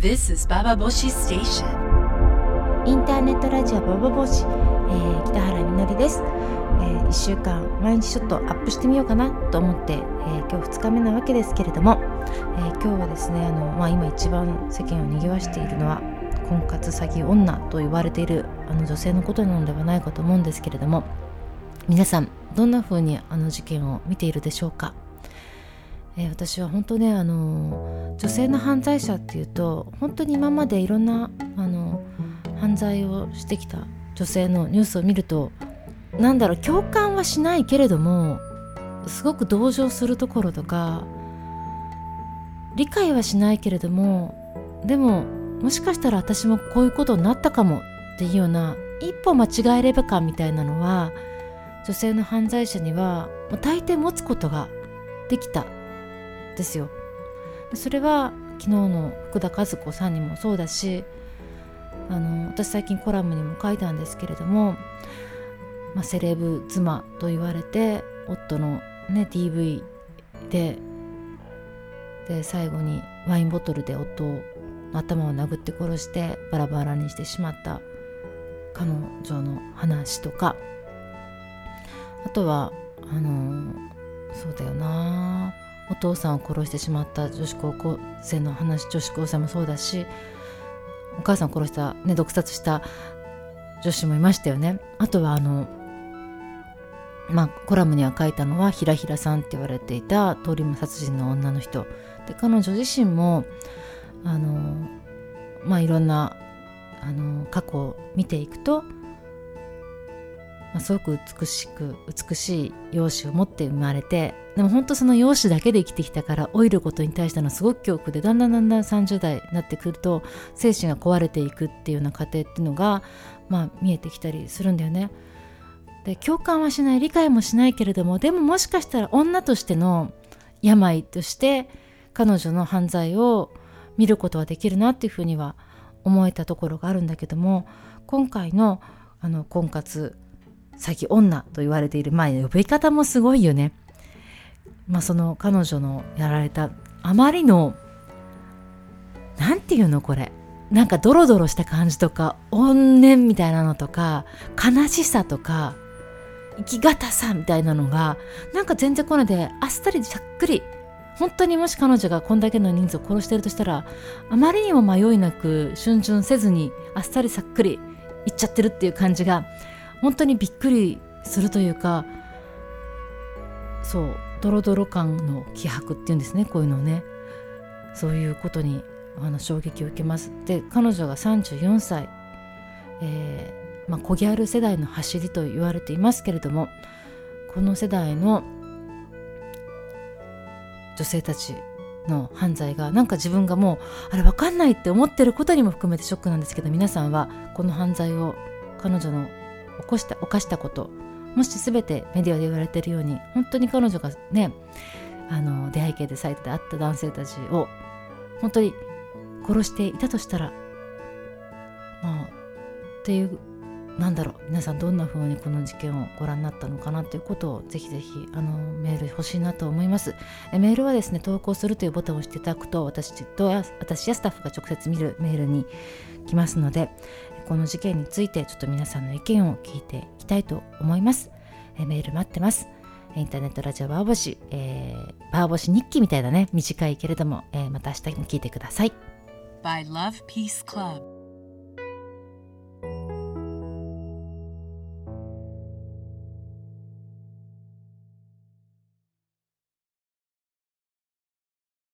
This is Baba Boshi Station. インターネットラジオボボボシ、えー、北原みのりです、えー、1週間毎日ちょっとアップしてみようかなと思って、えー、今日2日目なわけですけれども、えー、今日はですねあの、まあ、今一番世間を賑わしているのは婚活詐欺女と言われているあの女性のことなのではないかと思うんですけれども皆さんどんな風にあの事件を見ているでしょうか？えー、私は本当ねあの女性の犯罪者っていうと本当に今までいろんなあの犯罪をしてきた女性のニュースを見るとなんだろう共感はしないけれどもすごく同情するところとか理解はしないけれどもでももしかしたら私もこういうことになったかもっていうような一歩間違えればかみたいなのは女性の犯罪者には大抵持つことができた。ですよ。それは昨日の福田和子さんにもそうだしあの私最近コラムにも書いたんですけれども、まあ、セレブ妻と言われて夫の、ね、DV でで最後にワインボトルで夫を頭を殴って殺してバラバラにしてしまった彼女の話とか。あとはあのそうだよな。お父さんを殺してしまった女子高校生の話女子高生もそうだしお母さんを殺した、ね、毒殺した女子もいましたよね。あとはあのまあコラムには書いたのはひらひらさんって言われていた通り魔殺人の女の人。で彼女自身もあのまあいろんなあの過去を見ていくとまあ、すごく美しく美しい容姿を持って生まれてでも本当その容姿だけで生きてきたから老いることに対してのすごく恐怖でだんだんだんだん30代になってくると精神が壊れていくっていうような過程っていうのが、まあ、見えてきたりするんだよね。で共感はしない理解もしないけれどもでももしかしたら女としての病として彼女の犯罪を見ることはできるなっていうふうには思えたところがあるんだけども今回のあの婚活詐欺女と言われている、まあ、呼び方もすごいよね。まあ、その彼女のやられたあまりのなんていうのこれなんかドロドロした感じとか怨念みたいなのとか悲しさとか生きがたさみたいなのがなんか全然これであっさりざっくり本当にもし彼女がこんだけの人数を殺してるとしたらあまりにも迷いなく逡巡せずにあっさりさっくりいっちゃってるっていう感じが本当にびっくりするというかそうドロドロ感の気迫っていうんですねこういうのをね。そういうことにあの衝撃を受けます。で彼女が34歳、えーまあ、コギャル世代の走りと言われていますけれどもこの世代の女性たちの犯罪がなんか自分がもうあれ分かんないって思ってることにも含めてショックなんですけど皆さんはこの犯罪を彼女の起こした犯したこともし全てメディアで言われてるように本当に彼女がねあの出会い系でサイトで会った男性たちを本当に殺していたとしたらまあっていうなんだろう皆さんどんな風にこの事件をご覧になったのかなということをぜひぜひあのメール欲しいなと思います。えメールはですね投稿するというボタンを押していただくと私と私やスタッフが直接見るメールに来ますのでこの事件についてちょっと皆さんの意見を聞いていきたいと思います。えメール待ってます。インターネットラジオバーボシ、えー、バーボシ日記みたいだね。短いけれども、えー、また明日に聞いてください。By Love Peace Club